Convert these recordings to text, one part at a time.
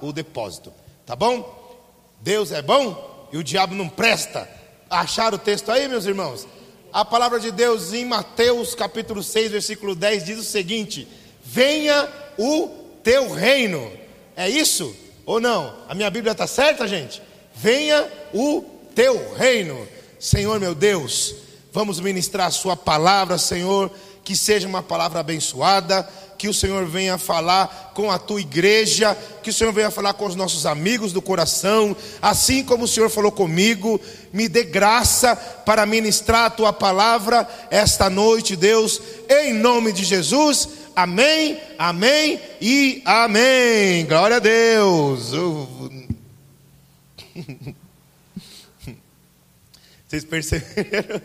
o depósito. Tá bom? Deus é bom e o diabo não presta. Acharam o texto aí, meus irmãos? A palavra de Deus em Mateus capítulo 6, versículo 10 diz o seguinte: Venha o teu reino. É isso ou não? A minha Bíblia está certa, gente? Venha o teu reino. Senhor meu Deus, vamos ministrar a Sua palavra, Senhor, que seja uma palavra abençoada que o Senhor venha falar com a tua igreja, que o Senhor venha falar com os nossos amigos do coração, assim como o Senhor falou comigo, me dê graça para ministrar a tua palavra esta noite, Deus, em nome de Jesus. Amém, amém e amém. Glória a Deus. Vocês perceberam,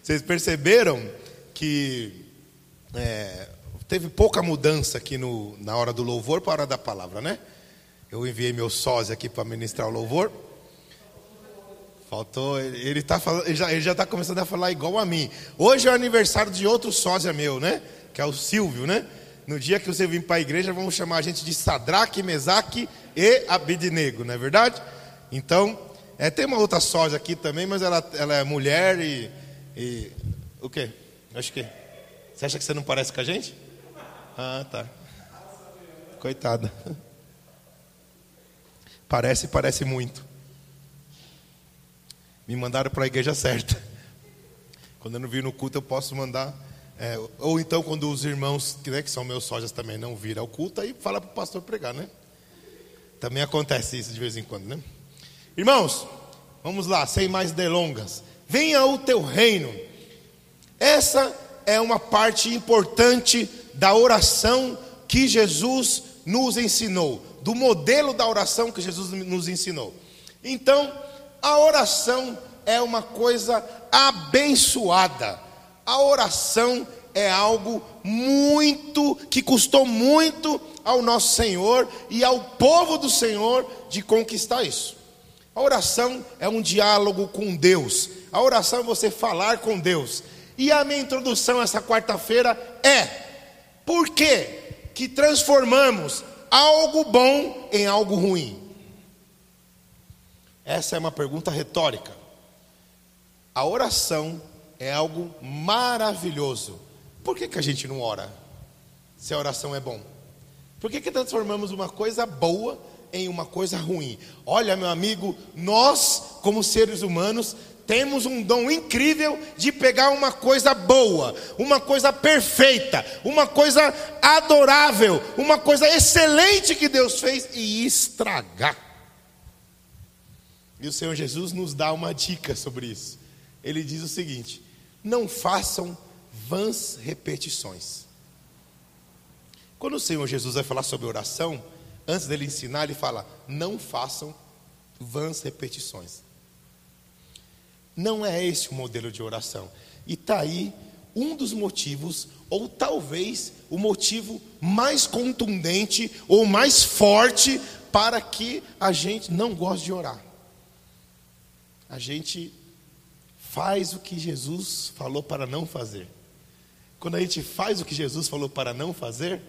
vocês perceberam que é, teve pouca mudança aqui no, na hora do louvor para a hora da palavra, né? Eu enviei meu sósia aqui para ministrar o louvor. Faltou, ele, tá ele já está começando a falar igual a mim. Hoje é o aniversário de outro sósia meu, né? Que é o Silvio, né? No dia que você vir para a igreja, vamos chamar a gente de Sadraque, Mesaque e Abidnego, não é verdade? Então, é, tem uma outra sósia aqui também, mas ela, ela é mulher e, e. O quê? Acho que. Você acha que você não parece com a gente? Ah, tá. Coitada. Parece, parece muito. Me mandaram para a igreja certa. Quando eu não vir no culto, eu posso mandar. É, ou então, quando os irmãos, né, que são meus sócios também, não viram ao culto, aí fala para o pastor pregar, né? Também acontece isso de vez em quando, né? Irmãos, vamos lá, sem mais delongas. Venha o teu reino. Essa é uma parte importante da oração que Jesus nos ensinou, do modelo da oração que Jesus nos ensinou. Então, a oração é uma coisa abençoada. A oração é algo muito que custou muito ao nosso Senhor e ao povo do Senhor de conquistar isso. A oração é um diálogo com Deus. A oração é você falar com Deus. E a minha introdução essa quarta-feira é por que que transformamos algo bom em algo ruim? Essa é uma pergunta retórica. A oração é algo maravilhoso. Por que, que a gente não ora? Se a oração é bom. Por que, que transformamos uma coisa boa em uma coisa ruim? Olha, meu amigo, nós, como seres humanos, temos um dom incrível de pegar uma coisa boa, uma coisa perfeita, uma coisa adorável, uma coisa excelente que Deus fez e estragar. E o Senhor Jesus nos dá uma dica sobre isso. Ele diz o seguinte: não façam vãs repetições. Quando o Senhor Jesus vai falar sobre oração, antes dele ensinar, ele fala: não façam vãs repetições. Não é esse o modelo de oração. E está aí um dos motivos, ou talvez o motivo mais contundente ou mais forte para que a gente não goste de orar. A gente faz o que Jesus falou para não fazer. Quando a gente faz o que Jesus falou para não fazer,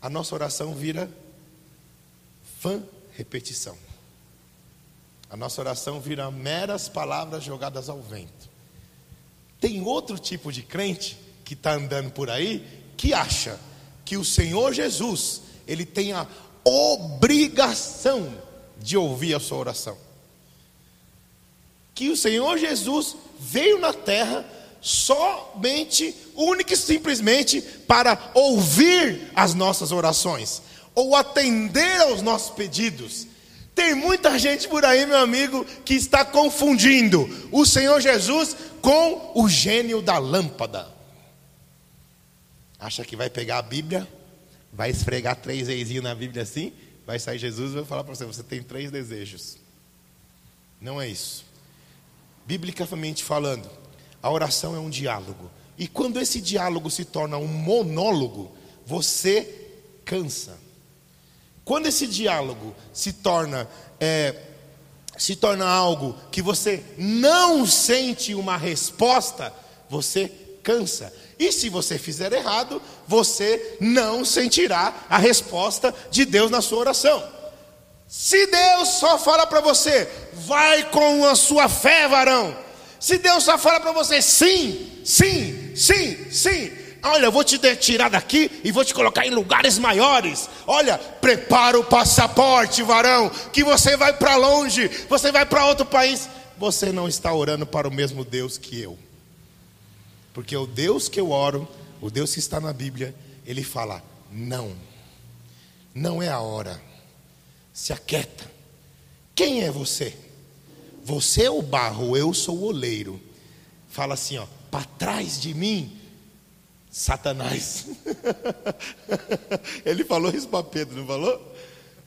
a nossa oração vira fã repetição. A nossa oração vira meras palavras jogadas ao vento. Tem outro tipo de crente que está andando por aí que acha que o Senhor Jesus ele tem a obrigação de ouvir a sua oração. Que o Senhor Jesus veio na terra somente, única e simplesmente para ouvir as nossas orações ou atender aos nossos pedidos. Tem muita gente por aí, meu amigo, que está confundindo o Senhor Jesus com o gênio da lâmpada. Acha que vai pegar a Bíblia, vai esfregar três vezes na Bíblia assim, vai sair Jesus e vai falar para você: você tem três desejos. Não é isso. Biblicamente falando, a oração é um diálogo. E quando esse diálogo se torna um monólogo, você cansa. Quando esse diálogo se torna é, se torna algo que você não sente uma resposta, você cansa. E se você fizer errado, você não sentirá a resposta de Deus na sua oração. Se Deus só fala para você, vai com a sua fé, varão. Se Deus só fala para você, sim, sim, sim, sim. Olha, eu vou te tirar daqui e vou te colocar em lugares maiores. Olha, prepara o passaporte, varão, que você vai para longe, você vai para outro país. Você não está orando para o mesmo Deus que eu. Porque o Deus que eu oro, o Deus que está na Bíblia, ele fala: não, não é a hora. Se aquieta. Quem é você? Você é o barro, eu sou o oleiro. Fala assim, ó, para trás de mim, Satanás. Ele falou isso para Pedro, não falou?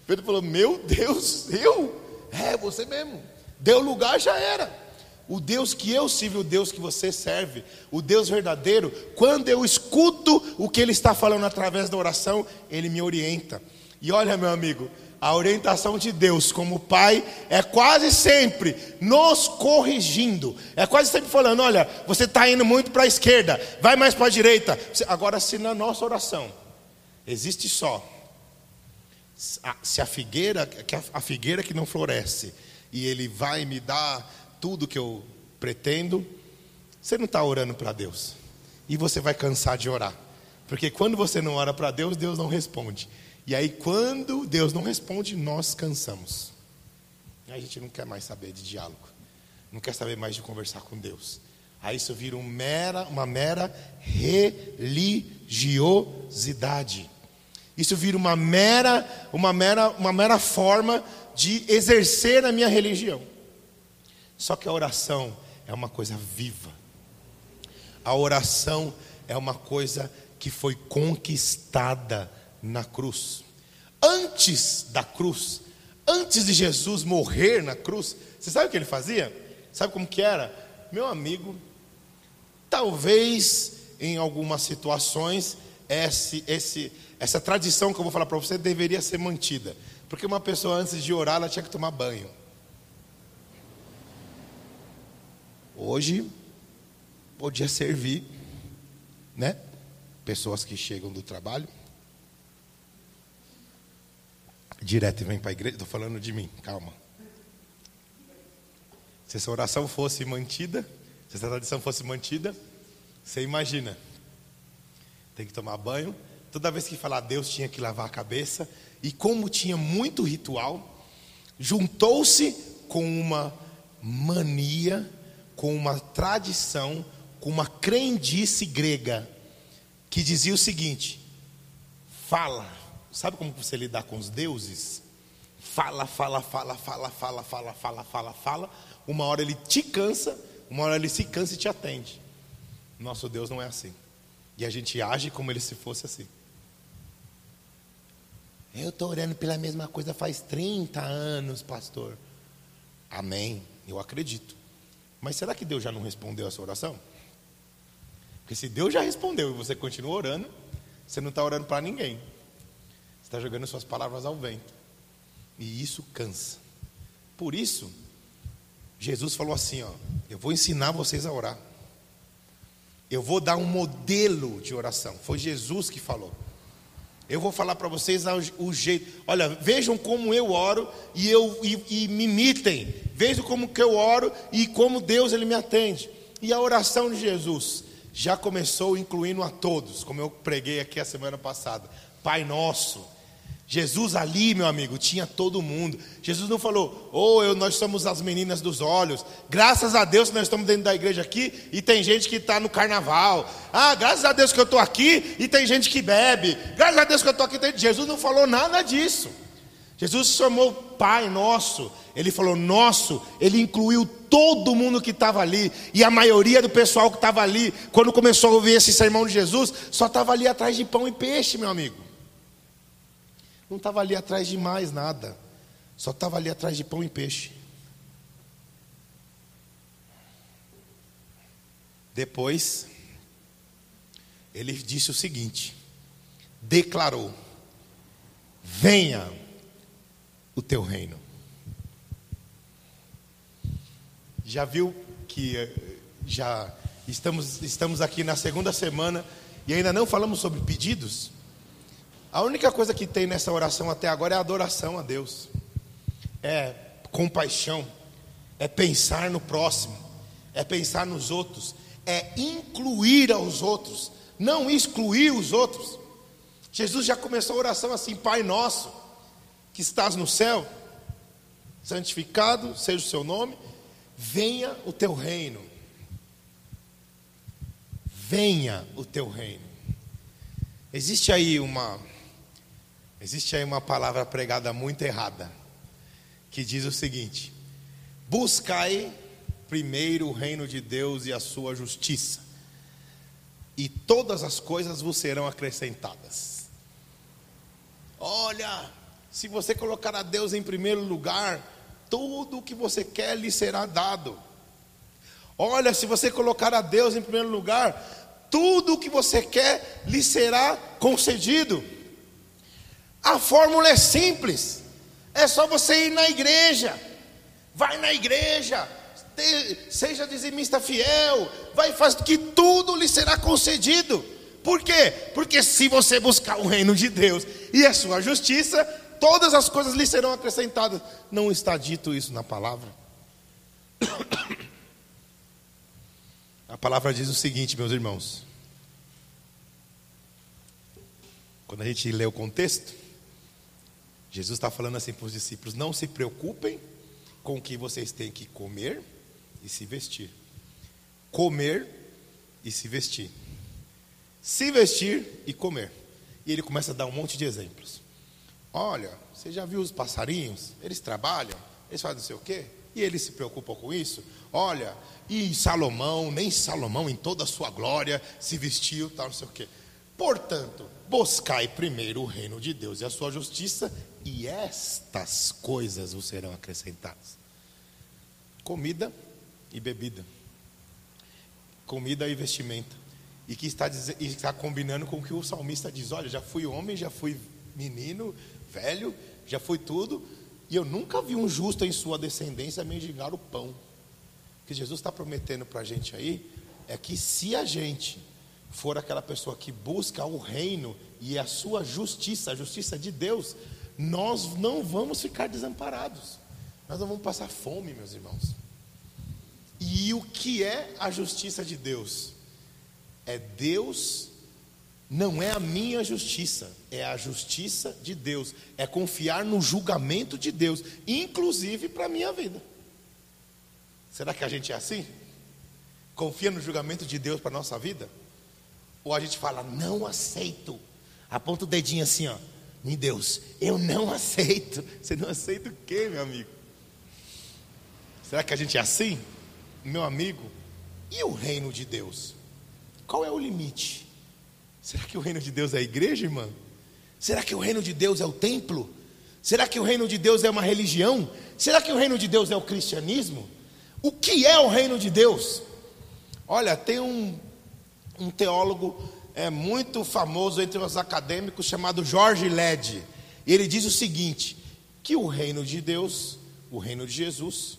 Pedro falou: Meu Deus, eu? É, você mesmo. Deu lugar, já era. O Deus que eu sirvo, o Deus que você serve, o Deus verdadeiro, quando eu escuto o que Ele está falando através da oração, Ele me orienta. E olha, meu amigo, a orientação de Deus como Pai é quase sempre nos corrigindo, é quase sempre falando: olha, você está indo muito para a esquerda, vai mais para a direita. Agora, se na nossa oração existe só, se a figueira, a figueira que não floresce, e Ele vai me dar tudo que eu pretendo, você não está orando para Deus, e você vai cansar de orar, porque quando você não ora para Deus, Deus não responde. E aí, quando Deus não responde, nós cansamos. A gente não quer mais saber de diálogo, não quer saber mais de conversar com Deus. Aí isso vira uma mera, uma mera religiosidade. Isso vira uma mera, uma mera, uma mera forma de exercer a minha religião. Só que a oração é uma coisa viva. A oração é uma coisa que foi conquistada na cruz. Antes da cruz, antes de Jesus morrer na cruz, você sabe o que ele fazia? Sabe como que era? Meu amigo, talvez em algumas situações esse, esse, essa tradição que eu vou falar para você deveria ser mantida. Porque uma pessoa antes de orar, ela tinha que tomar banho. Hoje, podia servir, né? Pessoas que chegam do trabalho, direto e vem para a igreja. Estou falando de mim, calma. Se essa oração fosse mantida, se essa tradição fosse mantida, você imagina. Tem que tomar banho. Toda vez que falar Deus tinha que lavar a cabeça. E como tinha muito ritual, juntou-se com uma mania, com uma tradição, com uma crendice grega, que dizia o seguinte: fala Sabe como você lidar com os deuses? Fala, fala, fala, fala, fala, fala, fala, fala, fala. Uma hora ele te cansa, uma hora ele se cansa e te atende. Nosso Deus não é assim. E a gente age como ele se fosse assim. Eu estou orando pela mesma coisa faz 30 anos, pastor. Amém. Eu acredito. Mas será que Deus já não respondeu a sua oração? Porque se Deus já respondeu e você continua orando, você não está orando para ninguém está jogando suas palavras ao vento. E isso cansa. Por isso, Jesus falou assim: ó, eu vou ensinar vocês a orar. Eu vou dar um modelo de oração. Foi Jesus que falou. Eu vou falar para vocês o jeito. Olha, vejam como eu oro e, eu, e, e me imitem. Vejam como que eu oro e como Deus ele me atende. E a oração de Jesus já começou incluindo a todos, como eu preguei aqui a semana passada. Pai nosso, Jesus ali, meu amigo, tinha todo mundo. Jesus não falou, oh, eu, nós somos as meninas dos olhos. Graças a Deus que nós estamos dentro da igreja aqui e tem gente que está no carnaval. Ah, graças a Deus que eu estou aqui e tem gente que bebe. Graças a Deus que eu estou aqui. Tem... Jesus não falou nada disso. Jesus chamou Pai Nosso. Ele falou nosso. Ele incluiu todo mundo que estava ali. E a maioria do pessoal que estava ali, quando começou a ouvir esse sermão de Jesus, só estava ali atrás de pão e peixe, meu amigo. Não estava ali atrás de mais nada. Só estava ali atrás de pão e peixe. Depois, ele disse o seguinte: declarou: Venha o teu reino. Já viu que eh, já estamos, estamos aqui na segunda semana e ainda não falamos sobre pedidos? A única coisa que tem nessa oração até agora é adoração a Deus. é compaixão, é pensar no próximo, é pensar nos outros, é incluir aos outros, não excluir os outros. Jesus já começou a oração assim: Pai nosso, que estás no céu, santificado seja o seu nome, venha o teu reino. Venha o teu reino. Existe aí uma existe aí uma palavra pregada muito errada que diz o seguinte: Buscai primeiro o reino de Deus e a sua justiça, e todas as coisas vos serão acrescentadas. Olha, se você colocar a Deus em primeiro lugar, tudo o que você quer lhe será dado. Olha, se você colocar a Deus em primeiro lugar, tudo o que você quer lhe será concedido. A fórmula é simples. É só você ir na igreja. Vai na igreja. Seja dizimista fiel. Vai fazer que tudo lhe será concedido. Por quê? Porque se você buscar o reino de Deus e a sua justiça, todas as coisas lhe serão acrescentadas. Não está dito isso na palavra. A palavra diz o seguinte, meus irmãos. Quando a gente lê o contexto, Jesus está falando assim para os discípulos: não se preocupem com o que vocês têm que comer e se vestir. Comer e se vestir. Se vestir e comer. E ele começa a dar um monte de exemplos. Olha, você já viu os passarinhos? Eles trabalham, eles fazem não sei o quê, e eles se preocupam com isso. Olha, e Salomão, nem Salomão em toda a sua glória se vestiu, tal, não sei o quê. Portanto, buscai primeiro o reino de Deus e a sua justiça, e estas coisas vos serão acrescentadas: comida e bebida, comida e vestimenta. E que está, e está combinando com o que o salmista diz: Olha, já fui homem, já fui menino, velho, já fui tudo, e eu nunca vi um justo em sua descendência mendigar o pão. O que Jesus está prometendo para a gente aí é que se a gente for aquela pessoa que busca o reino e a sua justiça, a justiça de Deus, nós não vamos ficar desamparados. Nós não vamos passar fome, meus irmãos. E o que é a justiça de Deus? É Deus, não é a minha justiça, é a justiça de Deus. É confiar no julgamento de Deus, inclusive para a minha vida. Será que a gente é assim? Confia no julgamento de Deus para a nossa vida? Ou a gente fala, não aceito. Aponta o dedinho assim, ó. Em Deus, eu não aceito. Você não aceita o quê, meu amigo? Será que a gente é assim? Meu amigo, e o reino de Deus? Qual é o limite? Será que o reino de Deus é a igreja, irmã? Será que o reino de Deus é o templo? Será que o reino de Deus é uma religião? Será que o reino de Deus é o cristianismo? O que é o reino de Deus? Olha, tem um, um teólogo é, muito famoso entre os acadêmicos chamado Jorge Led. Ele diz o seguinte: que o reino de Deus, o reino de Jesus,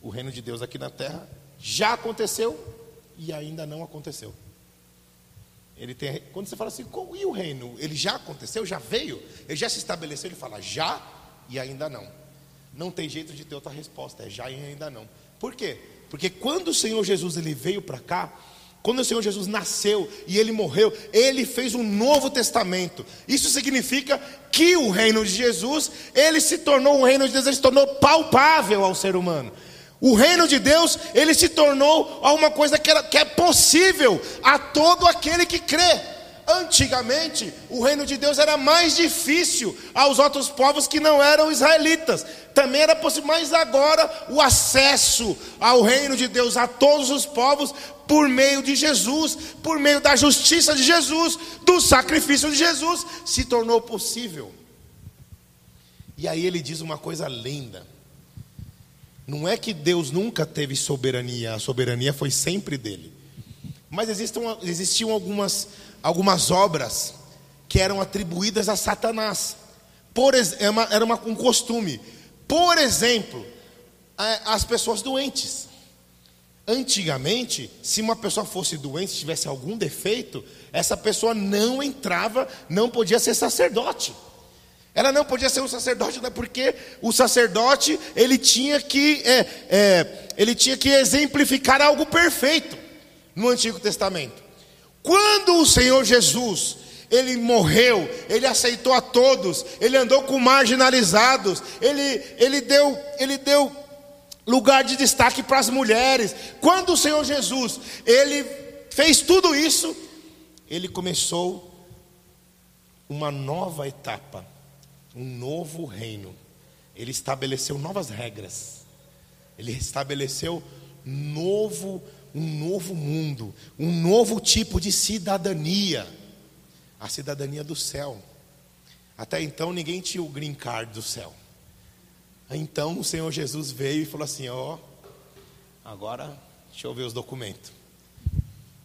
o reino de Deus aqui na terra, já aconteceu e ainda não aconteceu. Ele tem, quando você fala assim, e o reino? Ele já aconteceu, já veio, ele já se estabeleceu, ele fala já e ainda não. Não tem jeito de ter outra resposta, é já e ainda não. Por quê? Porque quando o Senhor Jesus ele veio para cá, quando o Senhor Jesus nasceu e ele morreu, ele fez um novo testamento. Isso significa que o reino de Jesus, ele se tornou, o reino de Deus, ele se tornou palpável ao ser humano. O reino de Deus, ele se tornou uma coisa que, era, que é possível a todo aquele que crê. Antigamente, o reino de Deus era mais difícil aos outros povos que não eram israelitas. Também era possível, mas agora o acesso ao reino de Deus a todos os povos por meio de Jesus, por meio da justiça de Jesus, do sacrifício de Jesus, se tornou possível. E aí ele diz uma coisa linda. Não é que Deus nunca teve soberania, a soberania foi sempre dele. Mas existiam algumas, algumas obras que eram atribuídas a Satanás. Por, era uma, um costume. Por exemplo, as pessoas doentes. Antigamente, se uma pessoa fosse doente, tivesse algum defeito, essa pessoa não entrava, não podia ser sacerdote. Ela não podia ser um sacerdote, não é porque o sacerdote ele tinha que é, é, ele tinha que exemplificar algo perfeito no Antigo Testamento. Quando o Senhor Jesus ele morreu, ele aceitou a todos, ele andou com marginalizados, ele, ele, deu, ele deu lugar de destaque para as mulheres. Quando o Senhor Jesus ele fez tudo isso, ele começou uma nova etapa um novo reino. Ele estabeleceu novas regras. Ele estabeleceu novo, um novo mundo, um novo tipo de cidadania. A cidadania do céu. Até então ninguém tinha o green card do céu. Então o Senhor Jesus veio e falou assim: Ó, agora deixa eu ver os documentos.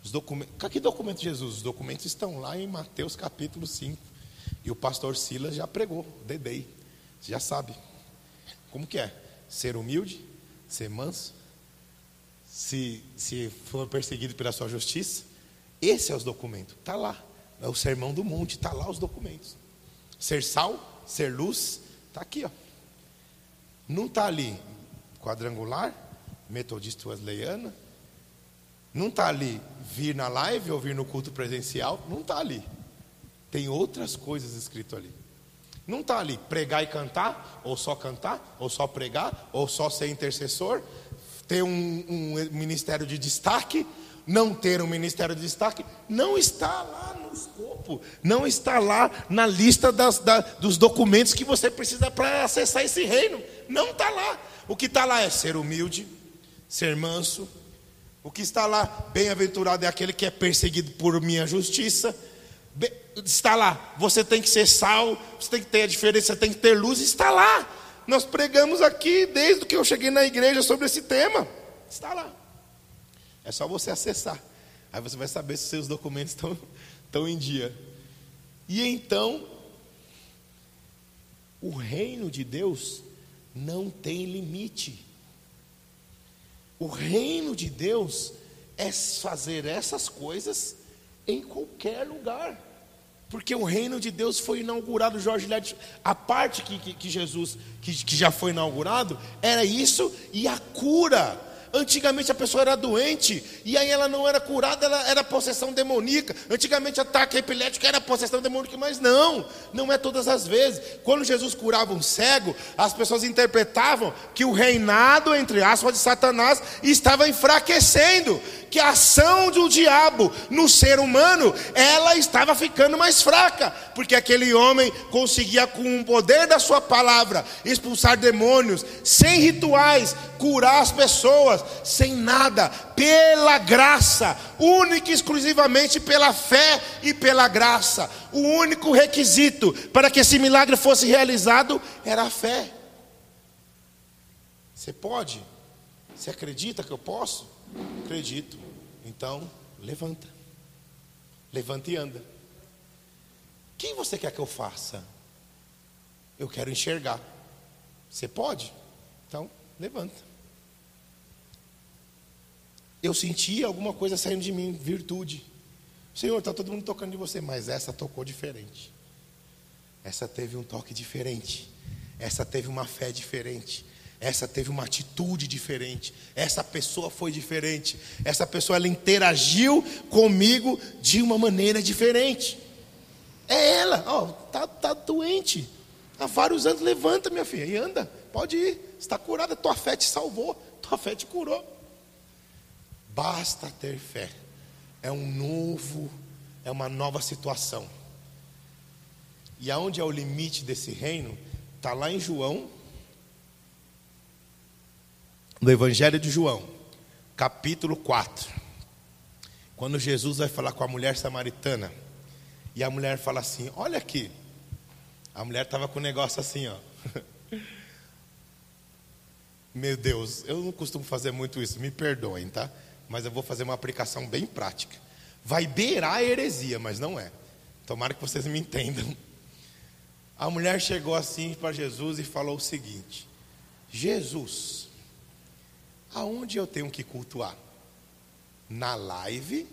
Os documentos. Que documento, Jesus? Os documentos estão lá em Mateus capítulo 5. E o pastor Silas já pregou, dedei. Você já sabe. Como que é? Ser humilde, ser manso, se, se for perseguido pela sua justiça. Esse é os documentos. Está lá. É o sermão do monte, está lá os documentos. Ser sal, ser luz, está aqui, ó. Não está ali quadrangular, metodista wesleyana. Não está ali vir na live ou vir no culto presencial. Não está ali. Tem outras coisas escrito ali. Não está ali pregar e cantar, ou só cantar, ou só pregar, ou só ser intercessor, ter um, um ministério de destaque, não ter um ministério de destaque, não está lá no escopo, não está lá na lista das, da, dos documentos que você precisa para acessar esse reino. Não está lá. O que está lá é ser humilde, ser manso. O que está lá, bem-aventurado é aquele que é perseguido por minha justiça está lá. Você tem que ser sal, você tem que ter a diferença, você tem que ter luz, está lá. Nós pregamos aqui desde que eu cheguei na igreja sobre esse tema. Está lá. É só você acessar. Aí você vai saber se seus documentos estão, estão em dia. E então, o reino de Deus não tem limite. O reino de Deus é fazer essas coisas em qualquer lugar. Porque o reino de Deus foi inaugurado, Jorge Led, a parte que, que, que Jesus, que, que já foi inaugurado, era isso e a cura. Antigamente a pessoa era doente e aí ela não era curada, ela era possessão demoníaca. Antigamente ataque epilético era possessão demoníaca, mas não, não é todas as vezes. Quando Jesus curava um cego, as pessoas interpretavam que o reinado, entre aspas, de Satanás estava enfraquecendo, que a ação do diabo no ser humano, ela estava ficando mais fraca, porque aquele homem conseguia com o poder da sua palavra expulsar demônios, sem rituais, curar as pessoas, sem nada, pela graça, única e exclusivamente pela fé e pela graça. O único requisito para que esse milagre fosse realizado era a fé. Você pode? Você acredita que eu posso? Acredito. Então, levanta. Levanta e anda. Quem você quer que eu faça? Eu quero enxergar. Você pode? Então, levanta. Eu senti alguma coisa saindo de mim, virtude. Senhor, está todo mundo tocando de você, mas essa tocou diferente. Essa teve um toque diferente. Essa teve uma fé diferente. Essa teve uma atitude diferente. Essa pessoa foi diferente. Essa pessoa ela interagiu comigo de uma maneira diferente. É ela, ó, oh, tá, tá doente. Há vários anos, levanta, minha filha, e anda. Pode ir. Está curada, tua fé te salvou, tua fé te curou. Basta ter fé. É um novo, é uma nova situação. E aonde é o limite desse reino? Está lá em João no Evangelho de João, capítulo 4, quando Jesus vai falar com a mulher samaritana, e a mulher fala assim: Olha aqui, a mulher estava com um negócio assim, ó. Meu Deus, eu não costumo fazer muito isso, me perdoem, tá? Mas eu vou fazer uma aplicação bem prática. Vai beirar a heresia, mas não é. Tomara que vocês me entendam. A mulher chegou assim para Jesus e falou o seguinte: Jesus, Aonde eu tenho que cultuar? Na live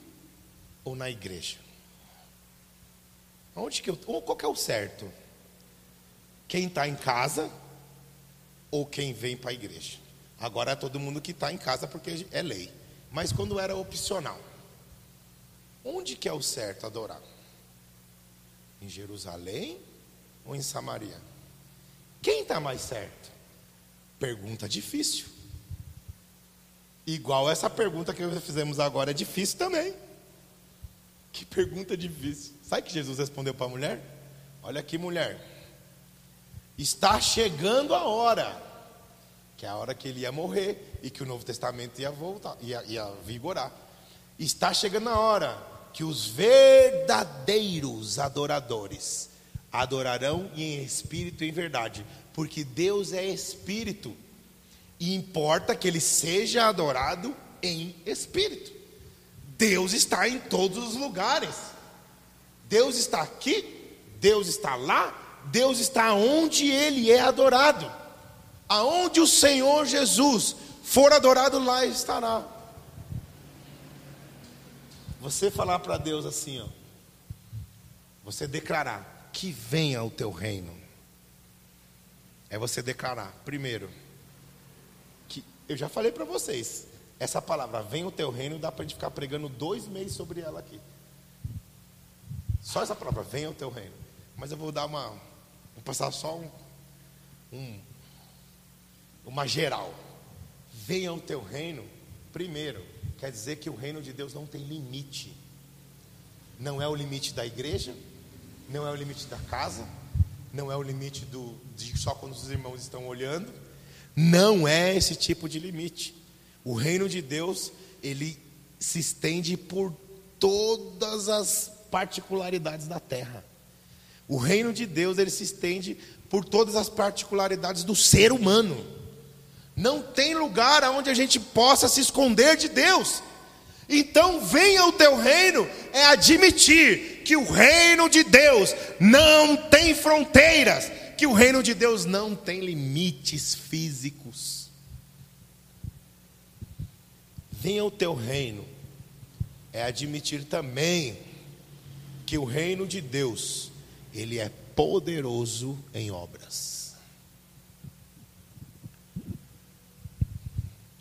ou na igreja? Aonde que eu, qual que é o certo? Quem está em casa ou quem vem para a igreja. Agora é todo mundo que está em casa porque é lei. Mas quando era opcional, onde que é o certo adorar? Em Jerusalém ou em Samaria? Quem está mais certo? Pergunta difícil. Igual essa pergunta que fizemos agora é difícil também. Que pergunta difícil. Sabe que Jesus respondeu para a mulher? Olha aqui, mulher. Está chegando a hora, que é a hora que ele ia morrer e que o Novo Testamento ia voltar, ia, ia vigorar. Está chegando a hora que os verdadeiros adoradores adorarão em espírito e em verdade, porque Deus é espírito e importa que ele seja adorado em espírito. Deus está em todos os lugares. Deus está aqui, Deus está lá, Deus está onde ele é adorado. Aonde o Senhor Jesus for adorado, lá estará. Você falar para Deus assim, ó. Você declarar que venha o teu reino. É você declarar, primeiro, eu já falei para vocês, essa palavra, vem o teu reino, dá para a gente ficar pregando dois meses sobre ela aqui. Só essa palavra, venha o teu reino. Mas eu vou dar uma, vou passar só um, um uma geral. Venha o teu reino, primeiro, quer dizer que o reino de Deus não tem limite. Não é o limite da igreja, não é o limite da casa, não é o limite do, de só quando os irmãos estão olhando não é esse tipo de limite. O reino de Deus, ele se estende por todas as particularidades da terra. O reino de Deus, ele se estende por todas as particularidades do ser humano. Não tem lugar onde a gente possa se esconder de Deus. Então, venha o teu reino, é admitir que o reino de Deus não tem fronteiras, que o reino de Deus não tem limites físicos. Venha o teu reino, é admitir também que o reino de Deus, ele é poderoso em obras.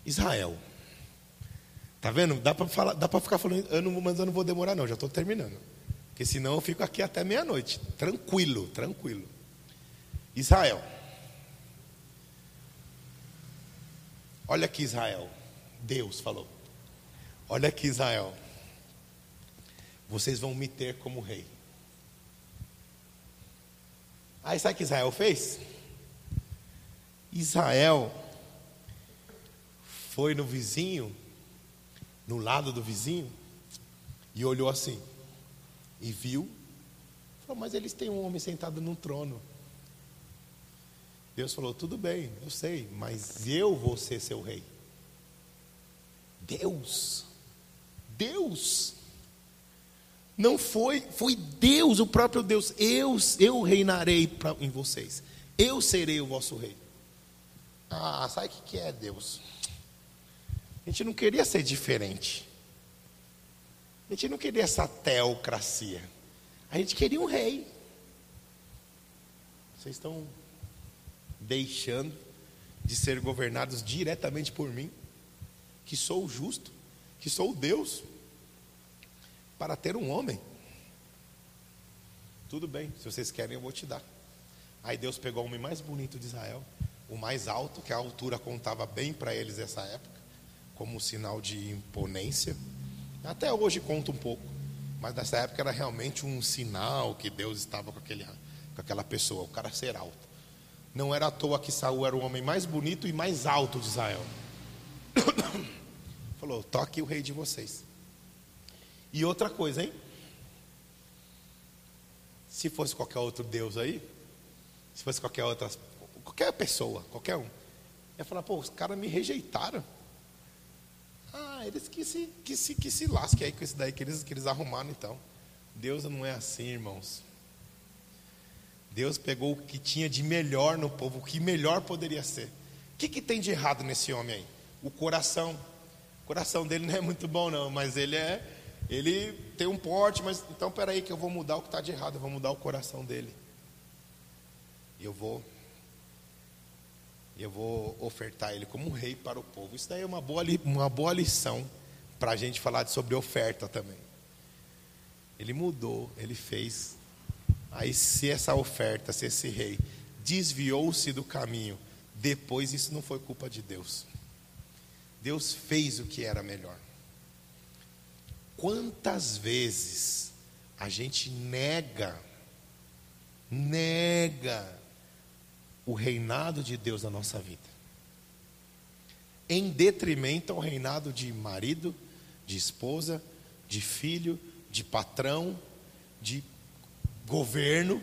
Israel. Tá vendo? Dá para falar, dá para ficar falando, eu não, mas eu não vou demorar não, já estou terminando. Porque senão eu fico aqui até meia-noite, tranquilo, tranquilo. Israel. Olha aqui, Israel. Deus falou. Olha aqui, Israel. Vocês vão me ter como rei. Aí sabe o que Israel fez? Israel foi no vizinho, no lado do vizinho, e olhou assim, e viu, falou, mas eles têm um homem sentado num trono. Deus falou: tudo bem, eu sei, mas eu vou ser seu rei. Deus, Deus, não foi, foi Deus, o próprio Deus. Eu, eu reinarei pra, em vocês. Eu serei o vosso rei. Ah, sabe o que é Deus? A gente não queria ser diferente. A gente não queria essa teocracia. A gente queria um rei. Vocês estão deixando de ser governados diretamente por mim, que sou justo, que sou Deus, para ter um homem. Tudo bem, se vocês querem, eu vou te dar. Aí Deus pegou o homem mais bonito de Israel, o mais alto, que a altura contava bem para eles nessa época, como sinal de imponência. Até hoje conta um pouco, mas nessa época era realmente um sinal que Deus estava com, aquele, com aquela pessoa, o cara ser alto. Não era à toa que Saul era o homem mais bonito e mais alto de Israel. Falou: toque o rei de vocês. E outra coisa, hein? Se fosse qualquer outro Deus aí, se fosse qualquer outra, qualquer pessoa, qualquer um, ia falar: pô, os caras me rejeitaram. Ah, eles que se, que se, que se lasquem aí com isso daí que eles, que eles arrumaram então. Deus não é assim, irmãos. Deus pegou o que tinha de melhor no povo, o que melhor poderia ser. O que, que tem de errado nesse homem aí? O coração. O coração dele não é muito bom, não, mas ele é. Ele tem um porte, mas então peraí que eu vou mudar o que está de errado, eu vou mudar o coração dele. eu vou eu vou ofertar ele como um rei para o povo. Isso daí é uma boa, uma boa lição para a gente falar sobre oferta também. Ele mudou, ele fez. Aí, se essa oferta, se esse rei desviou-se do caminho, depois isso não foi culpa de Deus. Deus fez o que era melhor. Quantas vezes a gente nega, nega o reinado de Deus na nossa vida, em detrimento ao reinado de marido, de esposa, de filho, de patrão, de governo.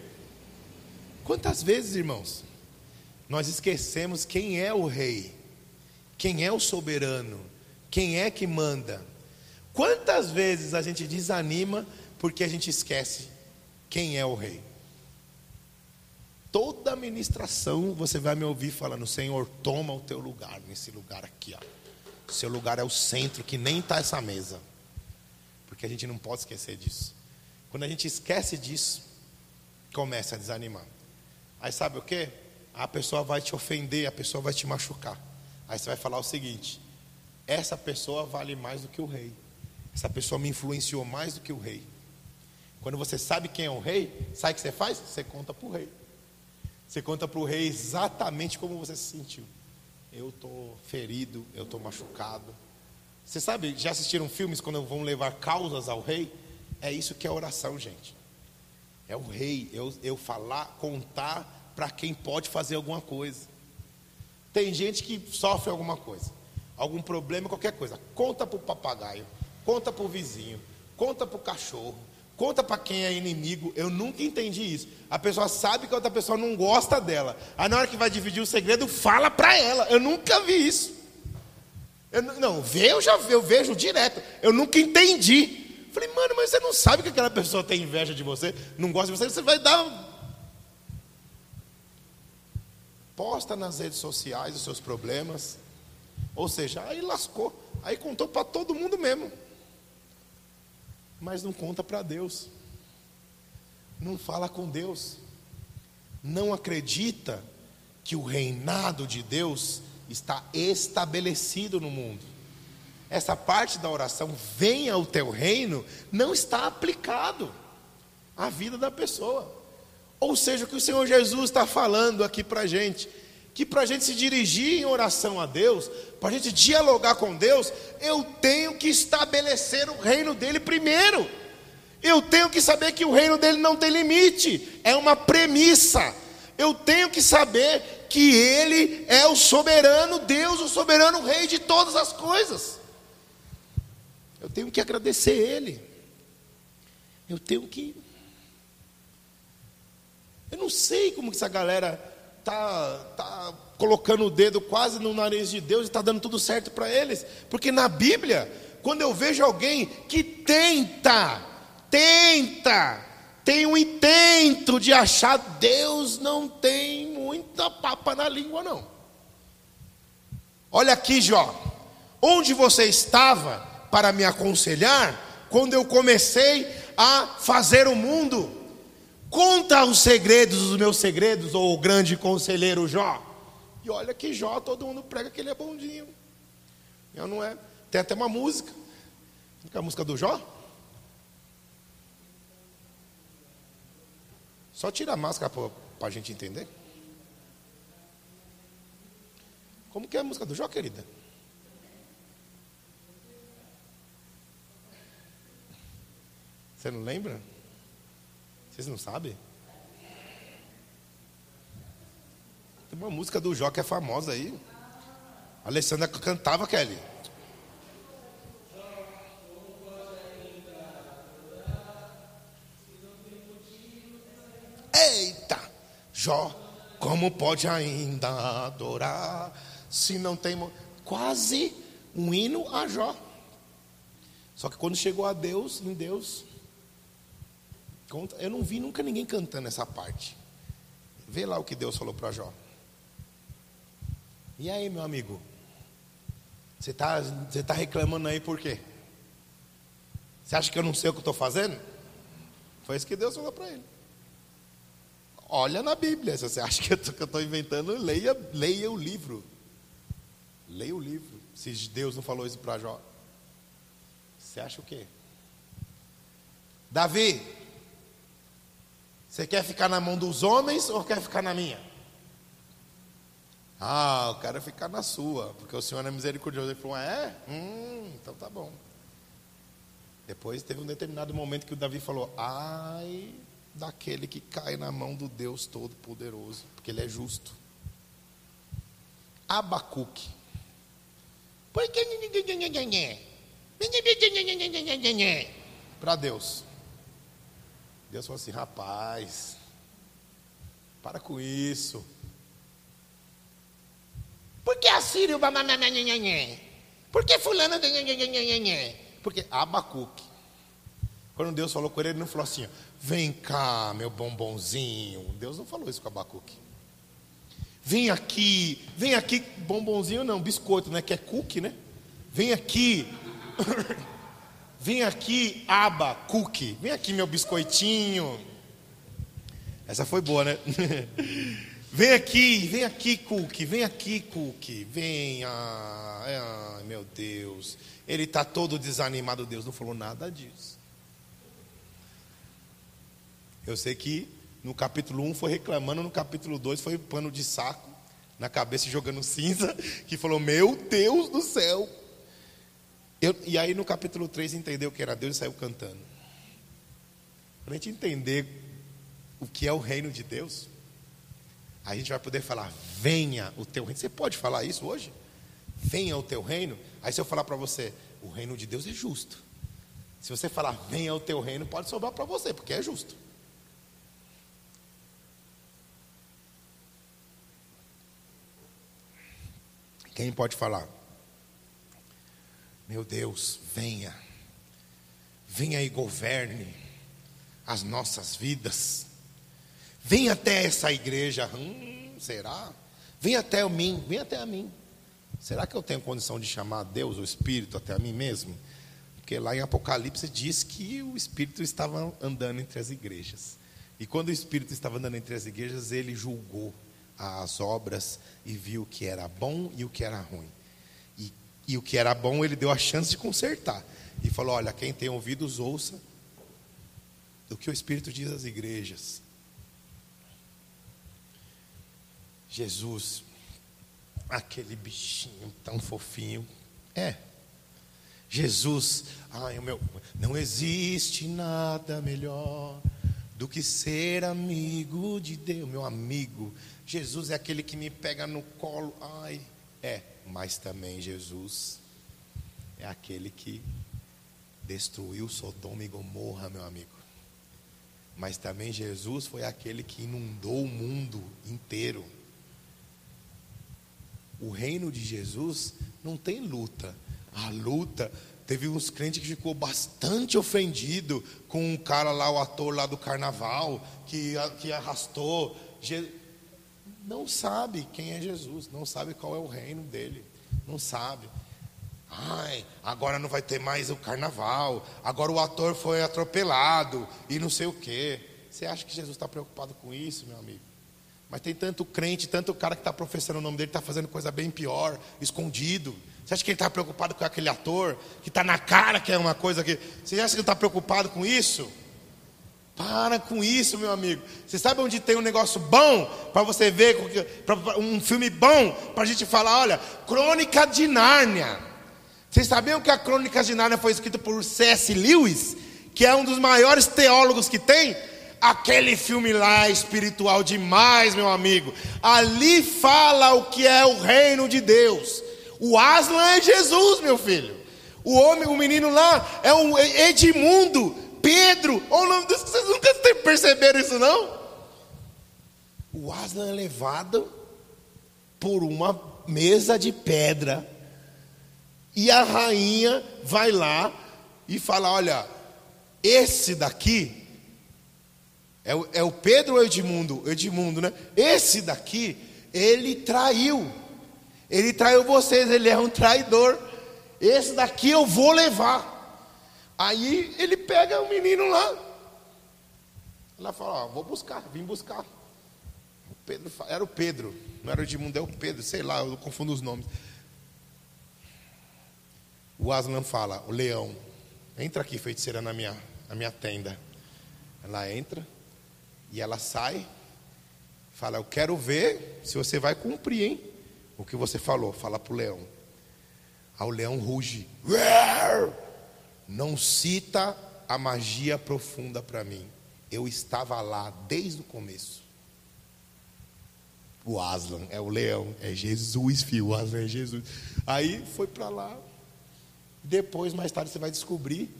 Quantas vezes, irmãos, nós esquecemos quem é o rei, quem é o soberano, quem é que manda. Quantas vezes a gente desanima porque a gente esquece quem é o rei? Toda ministração você vai me ouvir falando: Senhor, toma o teu lugar nesse lugar aqui. Ó. Seu lugar é o centro, que nem está essa mesa. Porque a gente não pode esquecer disso. Quando a gente esquece disso, começa a desanimar. Aí sabe o que? A pessoa vai te ofender, a pessoa vai te machucar. Aí você vai falar o seguinte: essa pessoa vale mais do que o rei. Essa pessoa me influenciou mais do que o rei. Quando você sabe quem é o rei, sabe o que você faz? Você conta para o rei. Você conta para o rei exatamente como você se sentiu. Eu estou ferido, eu estou machucado. Você sabe, já assistiram filmes quando vão levar causas ao rei? É isso que é oração, gente. É o rei, eu, eu falar, contar para quem pode fazer alguma coisa. Tem gente que sofre alguma coisa, algum problema, qualquer coisa. Conta para o papagaio, conta para o vizinho, conta para o cachorro, Conta para quem é inimigo. Eu nunca entendi isso. A pessoa sabe que a outra pessoa não gosta dela. Aí na hora que vai dividir o segredo, fala para ela. Eu nunca vi isso. Eu, não, ver eu já eu vejo direto. Eu nunca entendi. Falei, mano, mas você não sabe que aquela pessoa tem inveja de você, não gosta de você, você vai dar. Posta nas redes sociais os seus problemas. Ou seja, aí lascou. Aí contou para todo mundo mesmo mas não conta para Deus, não fala com Deus, não acredita que o reinado de Deus está estabelecido no mundo. Essa parte da oração, venha o teu reino, não está aplicado à vida da pessoa. Ou seja, o que o Senhor Jesus está falando aqui para a gente que para a gente se dirigir em oração a Deus, para a gente dialogar com Deus, eu tenho que estabelecer o reino dele primeiro. Eu tenho que saber que o reino dele não tem limite, é uma premissa. Eu tenho que saber que ele é o soberano Deus, o soberano rei de todas as coisas. Eu tenho que agradecer ele. Eu tenho que Eu não sei como que essa galera tá, tá colocando o dedo quase no nariz de Deus e está dando tudo certo para eles. Porque na Bíblia, quando eu vejo alguém que tenta, tenta, tem um intento de achar, Deus não tem muita papa na língua, não. Olha aqui, Jó, onde você estava para me aconselhar quando eu comecei a fazer o mundo? Conta os segredos, os meus segredos, ou o grande conselheiro Jó. E olha que Jó, todo mundo prega que ele é bondinho. Eu não é. Tem até uma música. É a música do Jó? Só tira a máscara para a gente entender. Como que é a música do Jó, querida? Você não lembra? Vocês não sabem? Tem uma música do Jó que é famosa aí. A Alessandra cantava, Kelly. Eita! Jó, como pode ainda adorar se não tem. Quase um hino a Jó. Só que quando chegou a Deus, em Deus, eu não vi nunca ninguém cantando essa parte. Vê lá o que Deus falou para Jó. E aí, meu amigo? Você está você tá reclamando aí por quê? Você acha que eu não sei o que estou fazendo? Foi isso que Deus falou para ele. Olha na Bíblia. Se você acha que eu estou inventando, leia, leia o livro. Leia o livro. Se Deus não falou isso para Jó. Você acha o quê? Davi, você quer ficar na mão dos homens ou quer ficar na minha? Ah, eu quero ficar na sua, porque o Senhor é misericordioso. Ele falou: É? Hum, então tá bom. Depois teve um determinado momento que o Davi falou: Ai, daquele que cai na mão do Deus Todo-Poderoso, porque ele é justo. Abacuque. Para Deus? Deus falou assim: rapaz, para com isso. Por que Assírio? Por que Fulano? Porque Abacuque. Quando Deus falou com ele, ele não falou assim: vem cá, meu bombonzinho. Deus não falou isso com Abacuque. Vem aqui, vem aqui, bombonzinho não, biscoito, né? Que é cookie, né? Vem aqui. Vem aqui, aba, cookie. Vem aqui, meu biscoitinho. Essa foi boa, né? vem aqui, vem aqui, cookie. Vem aqui, cookie. Vem. Ai, meu Deus. Ele está todo desanimado. Deus não falou nada disso. Eu sei que no capítulo 1 foi reclamando, no capítulo 2 foi pano de saco na cabeça jogando cinza, que falou: Meu Deus do céu, eu, e aí no capítulo 3 entendeu que era Deus e saiu cantando. Para a gente entender o que é o reino de Deus, a gente vai poder falar: venha o teu reino. Você pode falar isso hoje? Venha o teu reino. Aí se eu falar para você, o reino de Deus é justo. Se você falar, venha o teu reino, pode sobrar para você, porque é justo. Quem pode falar? Meu Deus, venha, venha e governe as nossas vidas. Venha até essa igreja. Hum, será? Venha até mim, venha até a mim. Será que eu tenho condição de chamar Deus, o Espírito, até a mim mesmo? Porque lá em Apocalipse diz que o Espírito estava andando entre as igrejas. E quando o Espírito estava andando entre as igrejas, ele julgou as obras e viu o que era bom e o que era ruim. E o que era bom, ele deu a chance de consertar. E falou: Olha, quem tem ouvidos, ouça o que o Espírito diz às igrejas. Jesus, aquele bichinho tão fofinho. É. Jesus, ai, o meu, não existe nada melhor do que ser amigo de Deus, meu amigo. Jesus é aquele que me pega no colo. Ai, é mas também Jesus é aquele que destruiu Sodoma e Gomorra, meu amigo. Mas também Jesus foi aquele que inundou o mundo inteiro. O reino de Jesus não tem luta. A luta teve uns crentes que ficou bastante ofendido com um cara lá, o ator lá do carnaval, que, que arrastou não sabe quem é Jesus, não sabe qual é o reino dele, não sabe. Ai, agora não vai ter mais o carnaval, agora o ator foi atropelado e não sei o quê. Você acha que Jesus está preocupado com isso, meu amigo? Mas tem tanto crente, tanto cara que está professando o nome dele, está fazendo coisa bem pior, escondido. Você acha que ele está preocupado com aquele ator que está na cara que é uma coisa que. Você acha que ele está preocupado com isso? Para com isso, meu amigo. Você sabe onde tem um negócio bom para você ver, um filme bom para a gente falar? Olha, Crônica de Nárnia. Vocês sabiam que a Crônica de Nárnia foi escrita por C.S. Lewis, que é um dos maiores teólogos que tem? Aquele filme lá é espiritual demais, meu amigo. Ali fala o que é o reino de Deus. O Aslan é Jesus, meu filho. O homem, o menino lá é o Edmundo Pedro, olha o nome desse, vocês nunca perceberam isso não? O Aslan é levado por uma mesa de pedra e a rainha vai lá e fala: Olha, esse daqui é o, é o Pedro ou Edmundo? Edmundo, né? Esse daqui, ele traiu. Ele traiu vocês, ele é um traidor. Esse daqui eu vou levar. Aí ele pega o menino lá. Ela fala: ó, vou buscar, vim buscar. Pedro, era o Pedro, não era o Edmundo, é o Pedro, sei lá, eu confundo os nomes. O Aslan fala, o leão, entra aqui, feiticeira, na minha, na minha tenda. Ela entra e ela sai, fala, eu quero ver se você vai cumprir, hein? O que você falou, fala para o leão. Aí o leão ruge. Não cita a magia profunda para mim. Eu estava lá desde o começo. O Aslan é o leão, é Jesus, filho. O Aslan é Jesus. Aí foi para lá. Depois, mais tarde, você vai descobrir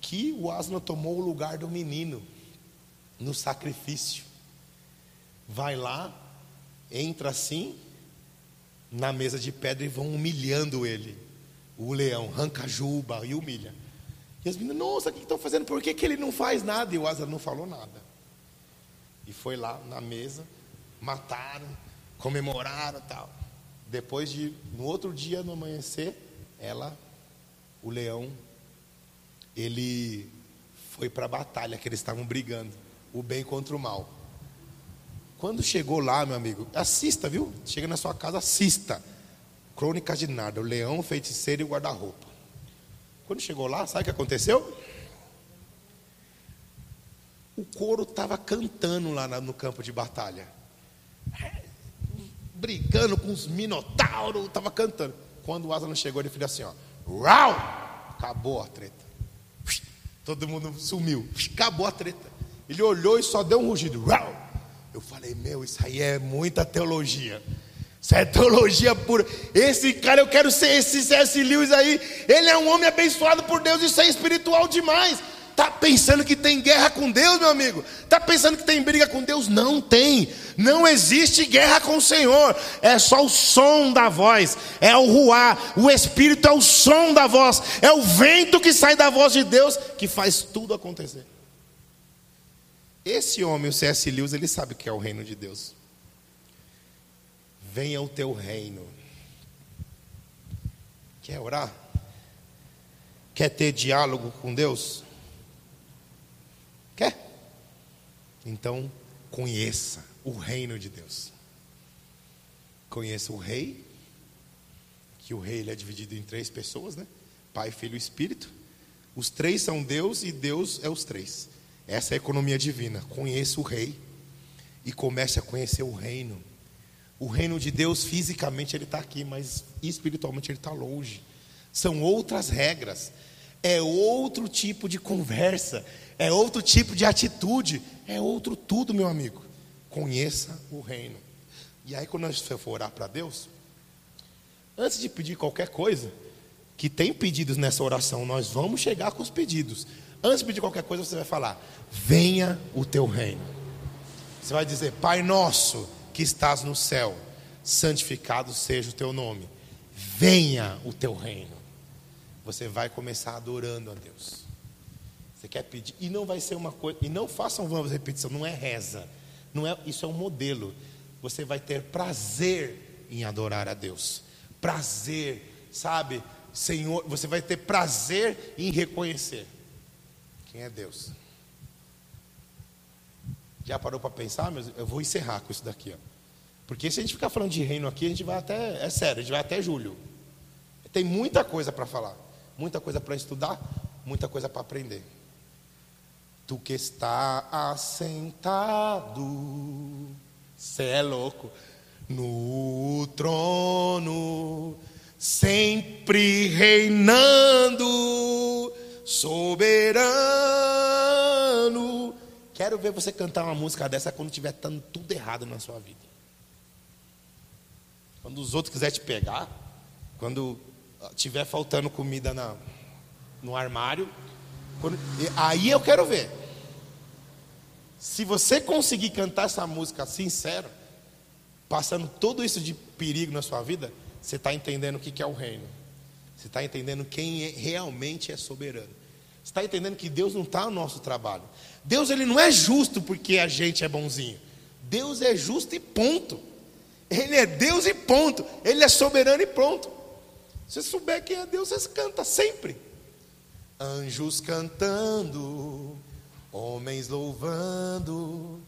que o Aslan tomou o lugar do menino no sacrifício. Vai lá, entra assim na mesa de pedra e vão humilhando ele. O leão arranca a juba e humilha. E as meninas, nossa, o que estão fazendo? Por que, que ele não faz nada? E o Asa não falou nada. E foi lá na mesa, mataram, comemoraram tal. Depois de, no outro dia, no amanhecer, ela, o leão, ele foi para a batalha que eles estavam brigando, o bem contra o mal. Quando chegou lá, meu amigo, assista, viu? Chega na sua casa, assista. Crônicas de Narda, o leão, o feiticeiro e o guarda-roupa. Quando chegou lá, sabe o que aconteceu? O couro estava cantando lá no campo de batalha. Brigando com os minotauros, estava cantando. Quando o Aslan chegou, ele falou assim: ó, Rau! Acabou a treta. Todo mundo sumiu. Acabou a treta. Ele olhou e só deu um rugido. Rau! Eu falei, meu, isso aí é muita teologia. Isso é teologia pura. Esse cara, eu quero ser esse C.S. Lewis aí. Ele é um homem abençoado por Deus. Isso é espiritual demais. Tá pensando que tem guerra com Deus, meu amigo? Tá pensando que tem briga com Deus? Não tem. Não existe guerra com o Senhor. É só o som da voz. É o ruar. O Espírito é o som da voz. É o vento que sai da voz de Deus que faz tudo acontecer. Esse homem, o C.S. Lewis, ele sabe o que é o reino de Deus venha o teu reino. Quer orar? Quer ter diálogo com Deus? Quer? Então, conheça o reino de Deus. Conheça o rei, que o rei ele é dividido em três pessoas, né? Pai, Filho e Espírito. Os três são Deus e Deus é os três. Essa é a economia divina. Conheça o rei e comece a conhecer o reino. O reino de Deus fisicamente ele está aqui, mas espiritualmente ele está longe. São outras regras, é outro tipo de conversa, é outro tipo de atitude, é outro tudo, meu amigo. Conheça o reino. E aí, quando você for orar para Deus, antes de pedir qualquer coisa, que tem pedidos nessa oração, nós vamos chegar com os pedidos. Antes de pedir qualquer coisa, você vai falar: Venha o teu reino. Você vai dizer: Pai nosso que estás no céu, santificado seja o teu nome. Venha o teu reino. Você vai começar adorando a Deus. Você quer pedir e não vai ser uma coisa e não façam vamos repetição, não é reza. Não é, isso é um modelo. Você vai ter prazer em adorar a Deus. Prazer, sabe? Senhor, você vai ter prazer em reconhecer quem é Deus. Já parou para pensar? Mas eu vou encerrar com isso daqui. Ó. Porque se a gente ficar falando de reino aqui, a gente vai até. É sério, a gente vai até julho. Tem muita coisa para falar, muita coisa para estudar, muita coisa para aprender. Tu que está assentado, cê é louco, no trono, sempre reinando, soberano Quero ver você cantar uma música dessa quando tiver tudo errado na sua vida. Quando os outros quiserem te pegar, quando tiver faltando comida na, no armário, quando, aí eu quero ver. Se você conseguir cantar essa música sincero, passando tudo isso de perigo na sua vida, você está entendendo o que é o reino. Você está entendendo quem é, realmente é soberano. Está entendendo que Deus não está no nosso trabalho. Deus ele não é justo porque a gente é bonzinho. Deus é justo e ponto. Ele é Deus e ponto. Ele é soberano e pronto. Se você souber quem é Deus, você canta sempre. Anjos cantando, homens louvando,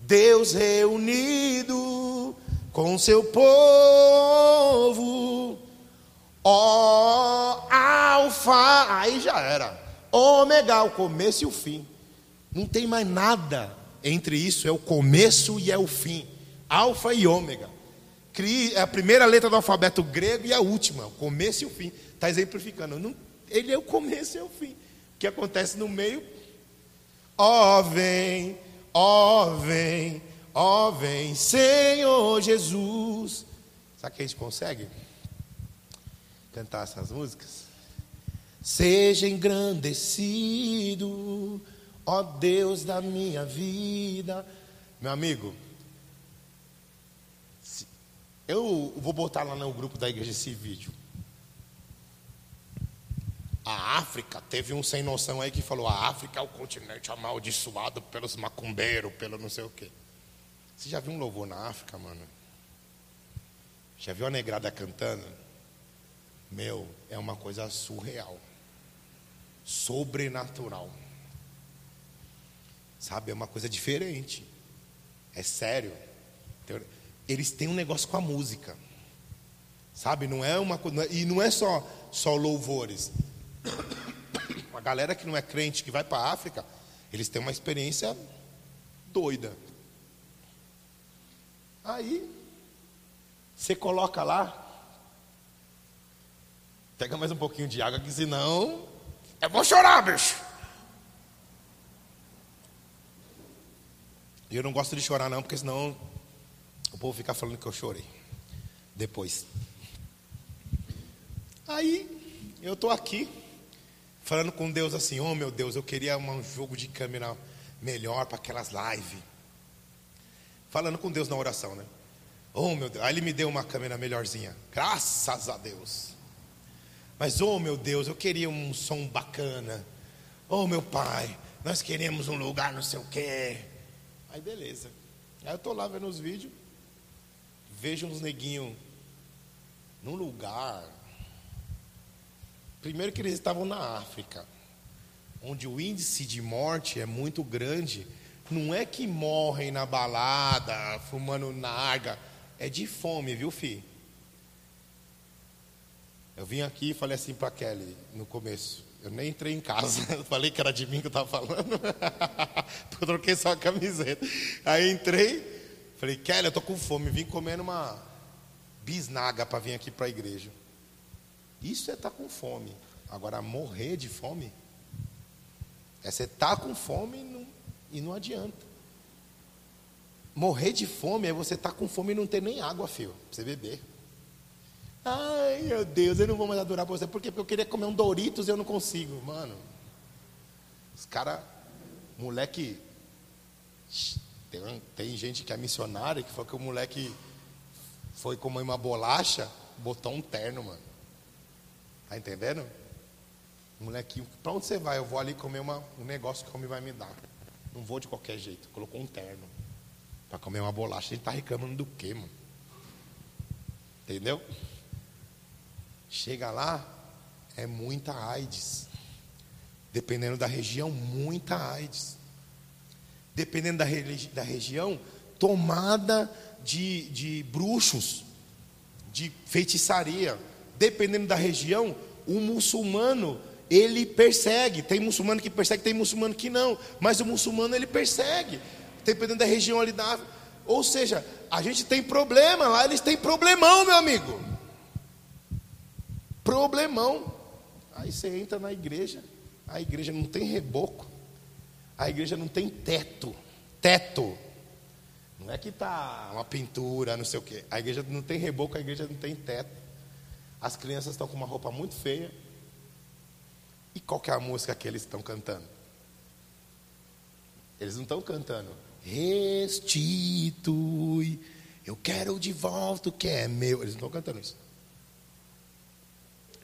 Deus reunido com seu povo. Ó Alfa, aí já era. Ômega, o começo e o fim. Não tem mais nada entre isso, é o começo e é o fim. Alfa e ômega. É a primeira letra do alfabeto grego e a última, o começo e o fim. Está exemplificando. Não, ele é o começo e é o fim. O que acontece no meio? Ó oh, vem, ó oh, vem, ó oh, vem, Senhor Jesus. Sabe que a gente consegue? Cantar essas músicas? Seja engrandecido, ó Deus da minha vida. Meu amigo, eu vou botar lá no grupo da igreja esse vídeo. A África, teve um sem noção aí que falou: a África é o continente amaldiçoado pelos macumbeiros, pelo não sei o quê. Você já viu um louvor na África, mano? Já viu a negrada cantando? Meu, é uma coisa surreal, sobrenatural. Sabe, é uma coisa diferente. É sério. Eles têm um negócio com a música. Sabe, não é uma coisa. E não é só, só louvores. A galera que não é crente, que vai para a África, eles têm uma experiência doida. Aí, você coloca lá, pega mais um pouquinho de água, que senão eu vou chorar, bicho. E eu não gosto de chorar, não, porque senão o povo fica falando que eu chorei. Depois. Aí, eu estou aqui falando com Deus assim: Oh meu Deus, eu queria um jogo de câmera melhor para aquelas lives. Falando com Deus na oração, né? Oh meu Deus, aí ele me deu uma câmera melhorzinha, graças a Deus. Mas oh meu Deus, eu queria um som bacana. Oh meu pai, nós queremos um lugar não sei o quê. Aí beleza. Aí eu tô lá vendo os vídeos, vejo uns neguinhos num lugar Primeiro que eles estavam na África, onde o índice de morte é muito grande. Não é que morrem na balada, fumando narga, é de fome, viu, fi? Eu vim aqui e falei assim para Kelly no começo. Eu nem entrei em casa, falei que era de mim que eu estava falando. eu troquei só a camiseta. Aí entrei, falei, Kelly, eu tô com fome, vim comendo uma bisnaga para vir aqui para a igreja. Isso é estar tá com fome. Agora, morrer de fome é você estar tá com fome e não, e não adianta. Morrer de fome é você estar tá com fome e não ter nem água, filho, para você beber. Ai, meu Deus, eu não vou mais adorar você. Por quê? Porque eu queria comer um Doritos e eu não consigo. Mano, os caras, moleque. Tem, tem gente que é missionária que falou que o moleque foi comer uma bolacha, botou um terno, mano. Tá entendendo? Molequinho, para onde você vai? Eu vou ali comer uma, um negócio que o homem vai me dar. Não vou de qualquer jeito. Colocou um terno para comer uma bolacha. Ele está reclamando do quê, mano? Entendeu? Chega lá, é muita AIDS. Dependendo da região, muita AIDS. Dependendo da, da região, tomada de, de bruxos, de feitiçaria dependendo da região, o muçulmano ele persegue. Tem muçulmano que persegue, tem muçulmano que não. Mas o muçulmano ele persegue, dependendo da região ali da. Ou seja, a gente tem problema lá, eles têm problemão, meu amigo. Problemão. Aí você entra na igreja, a igreja não tem reboco, a igreja não tem teto. Teto. Não é que tá uma pintura, não sei o quê. A igreja não tem reboco, a igreja não tem teto. As crianças estão com uma roupa muito feia. E qual que é a música que eles estão cantando? Eles não estão cantando. Restitui. Eu quero de volta o que é meu. Eles não estão cantando isso.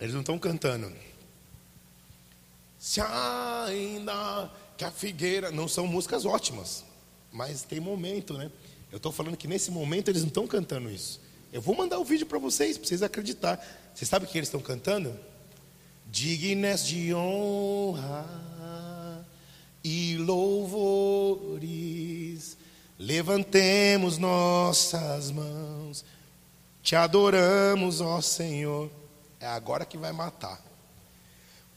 Eles não estão cantando. Se ainda que a figueira. Não são músicas ótimas. Mas tem momento, né? Eu estou falando que nesse momento eles não estão cantando isso. Eu vou mandar o vídeo para vocês, para vocês acreditar. Você sabe o que eles estão cantando? Dignas de honra e louvores, levantemos nossas mãos, te adoramos, ó Senhor. É agora que vai matar.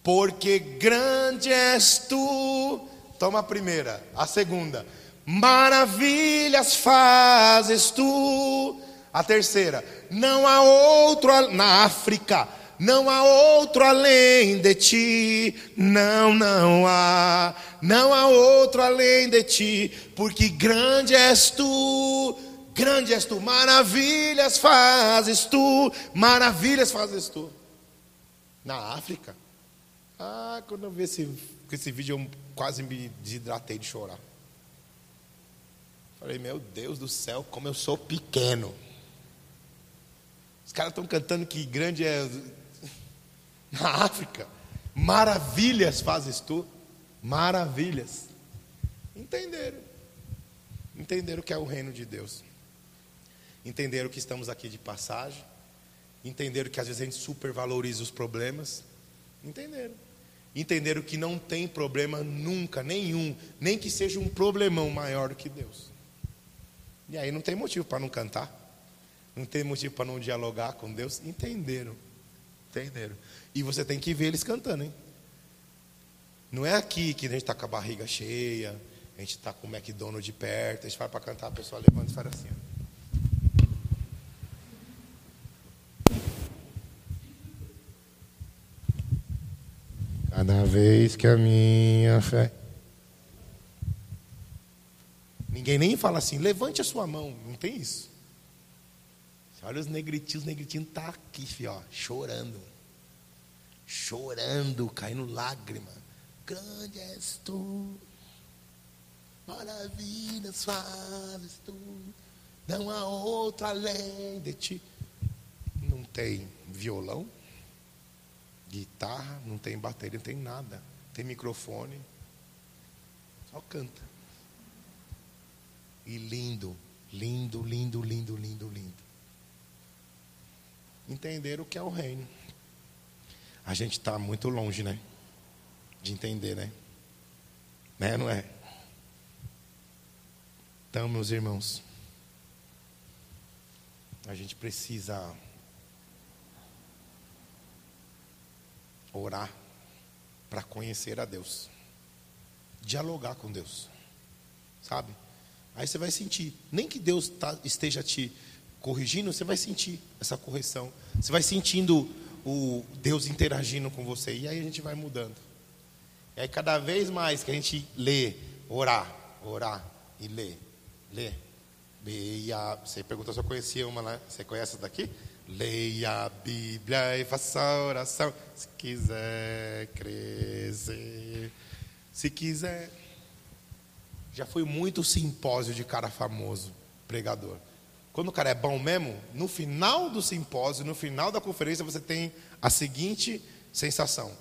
Porque grande és tu. Toma a primeira, a segunda. Maravilhas fazes tu. A terceira, não há outro na África não há outro além de ti, não, não há, não há outro além de ti, porque grande és tu, grande és tu, maravilhas fazes tu, maravilhas fazes tu. Na África, ah, quando eu vi esse, esse vídeo, eu quase me desidratei de chorar. Falei, meu Deus do céu, como eu sou pequeno. Os caras estão cantando que grande é na África. Maravilhas fazes tu. Maravilhas. Entenderam. Entenderam que é o reino de Deus. Entenderam que estamos aqui de passagem. Entenderam que às vezes a gente supervaloriza os problemas. Entenderam. Entenderam que não tem problema nunca, nenhum, nem que seja um problemão maior do que Deus. E aí não tem motivo para não cantar. Não tem motivo para não dialogar com Deus. Entenderam. Entenderam. E você tem que ver eles cantando, hein? Não é aqui que a gente está com a barriga cheia, a gente está com o McDonald's de perto, a gente vai para cantar, a pessoa levanta e faz assim. Ó. Cada vez que a minha fé. Ninguém nem fala assim, levante a sua mão. Não tem isso. Você olha os negritinhos, os negritinhos tá aqui, filho, ó, chorando chorando, caindo lágrima. Grande és tu, maravilhas fazes tu, não há outro além de ti. Não tem violão, guitarra, não tem bateria, não tem nada, tem microfone, só canta. E lindo, lindo, lindo, lindo, lindo, lindo. Entenderam o que é o reino a gente está muito longe, né? De entender, né? Né, não é? Então, meus irmãos, a gente precisa orar para conhecer a Deus, dialogar com Deus, sabe? Aí você vai sentir, nem que Deus tá, esteja te corrigindo, você vai sentir essa correção, você vai sentindo o Deus interagindo com você. E aí a gente vai mudando. E aí cada vez mais que a gente lê, orar, orar e lê, lê. Leia, você perguntou se eu conhecia uma, né? Você conhece essa daqui? Leia a Bíblia e faça oração. Se quiser crescer. Se quiser. Já foi muito simpósio de cara famoso, pregador. Quando o cara é bom mesmo, no final do simpósio, no final da conferência, você tem a seguinte sensação: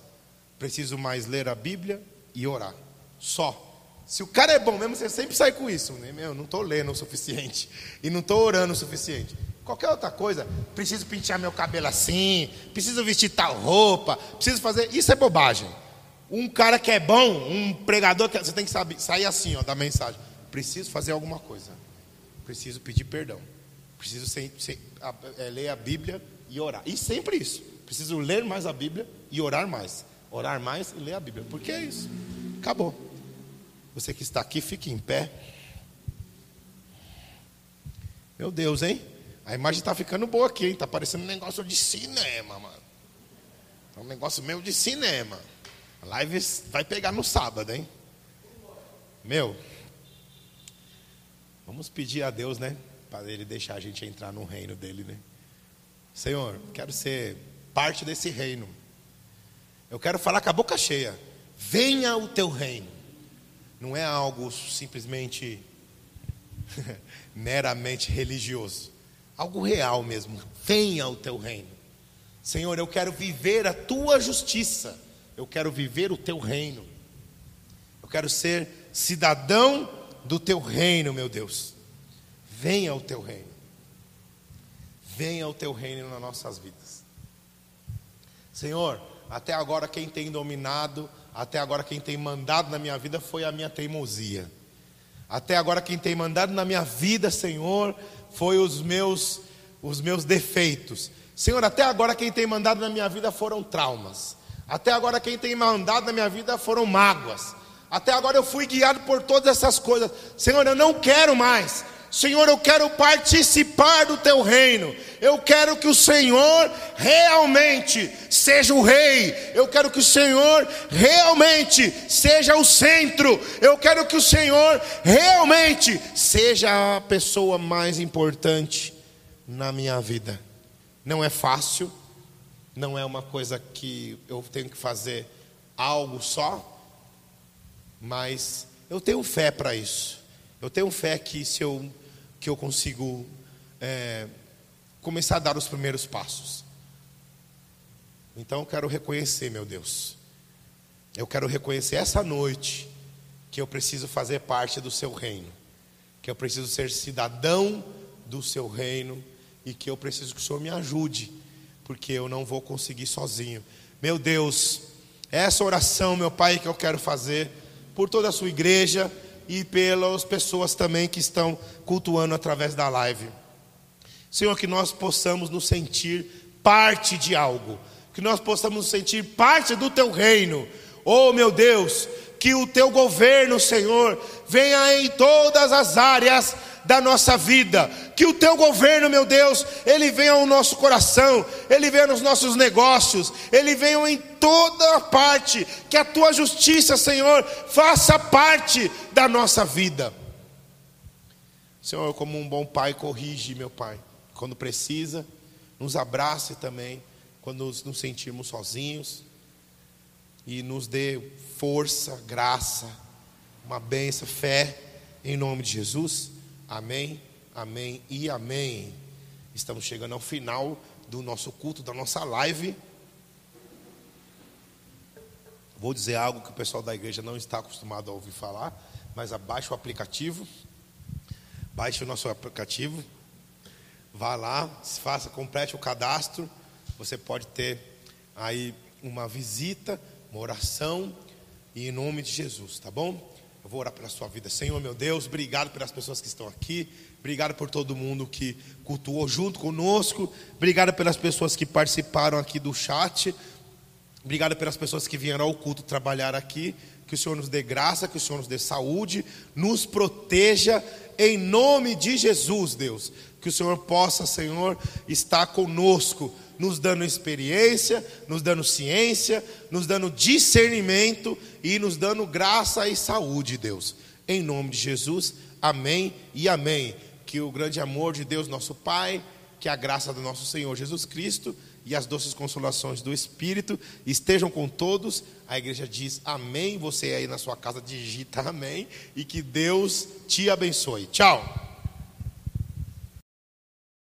preciso mais ler a Bíblia e orar. Só. Se o cara é bom mesmo, você sempre sai com isso. Né? Meu, não estou lendo o suficiente. E não estou orando o suficiente. Qualquer outra coisa, preciso pentear meu cabelo assim, preciso vestir tal roupa, preciso fazer. Isso é bobagem. Um cara que é bom, um pregador, que você tem que saber, sair assim, ó, da mensagem. Preciso fazer alguma coisa. Preciso pedir perdão. Preciso sem, sem, a, é, ler a Bíblia e orar. E sempre isso. Preciso ler mais a Bíblia e orar mais. Orar mais e ler a Bíblia. Porque é isso. Acabou. Você que está aqui, fique em pé. Meu Deus, hein? A imagem está ficando boa aqui, hein? Está parecendo um negócio de cinema, mano. É um negócio meio de cinema. A live vai pegar no sábado, hein? Meu, vamos pedir a Deus, né? para ele deixar a gente entrar no reino dele, né? Senhor, quero ser parte desse reino. Eu quero falar com a boca cheia. Venha o teu reino. Não é algo simplesmente meramente religioso. Algo real mesmo. Venha o teu reino. Senhor, eu quero viver a tua justiça. Eu quero viver o teu reino. Eu quero ser cidadão do teu reino, meu Deus. Venha o teu reino. Venha o teu reino nas nossas vidas. Senhor, até agora quem tem dominado, até agora quem tem mandado na minha vida foi a minha teimosia. Até agora quem tem mandado na minha vida, Senhor, foi os meus os meus defeitos. Senhor, até agora quem tem mandado na minha vida foram traumas. Até agora quem tem mandado na minha vida foram mágoas. Até agora eu fui guiado por todas essas coisas. Senhor, eu não quero mais. Senhor, eu quero participar do teu reino. Eu quero que o Senhor realmente seja o rei. Eu quero que o Senhor realmente seja o centro. Eu quero que o Senhor realmente seja a pessoa mais importante na minha vida. Não é fácil, não é uma coisa que eu tenho que fazer algo só, mas eu tenho fé para isso. Eu tenho fé que se eu que eu consigo é, começar a dar os primeiros passos. Então eu quero reconhecer, meu Deus. Eu quero reconhecer essa noite que eu preciso fazer parte do seu reino, que eu preciso ser cidadão do seu reino e que eu preciso que o Senhor me ajude, porque eu não vou conseguir sozinho. Meu Deus, essa oração, meu Pai, que eu quero fazer por toda a sua igreja e pelas pessoas também que estão cultuando através da live. Senhor, que nós possamos nos sentir parte de algo, que nós possamos nos sentir parte do teu reino. Oh, meu Deus, que o teu governo, Senhor, venha em todas as áreas da nossa vida. Que o teu governo, meu Deus, ele venha ao nosso coração, ele venha nos nossos negócios, ele venha em toda parte. Que a tua justiça, Senhor, faça parte da nossa vida. Senhor, como um bom pai, corrige, meu pai, quando precisa, nos abrace também, quando nos sentirmos sozinhos, e nos dê força, graça, uma benção, fé, em nome de Jesus. Amém, amém e amém. Estamos chegando ao final do nosso culto, da nossa live. Vou dizer algo que o pessoal da igreja não está acostumado a ouvir falar, mas abaixe o aplicativo. Baixe o nosso aplicativo. Vá lá, faça, complete o cadastro. Você pode ter aí uma visita, uma oração, e em nome de Jesus, tá bom? Eu vou orar pela sua vida. Senhor, meu Deus, obrigado pelas pessoas que estão aqui. Obrigado por todo mundo que cultuou junto conosco. Obrigado pelas pessoas que participaram aqui do chat. Obrigado pelas pessoas que vieram ao culto trabalhar aqui. Que o Senhor nos dê graça, que o Senhor nos dê saúde, nos proteja em nome de Jesus, Deus. Que o Senhor possa, Senhor, estar conosco nos dando experiência, nos dando ciência, nos dando discernimento e nos dando graça e saúde, Deus. Em nome de Jesus, amém e amém. Que o grande amor de Deus, nosso Pai, que a graça do nosso Senhor Jesus Cristo e as doces consolações do Espírito estejam com todos. A igreja diz amém. Você aí na sua casa digita amém e que Deus te abençoe. Tchau.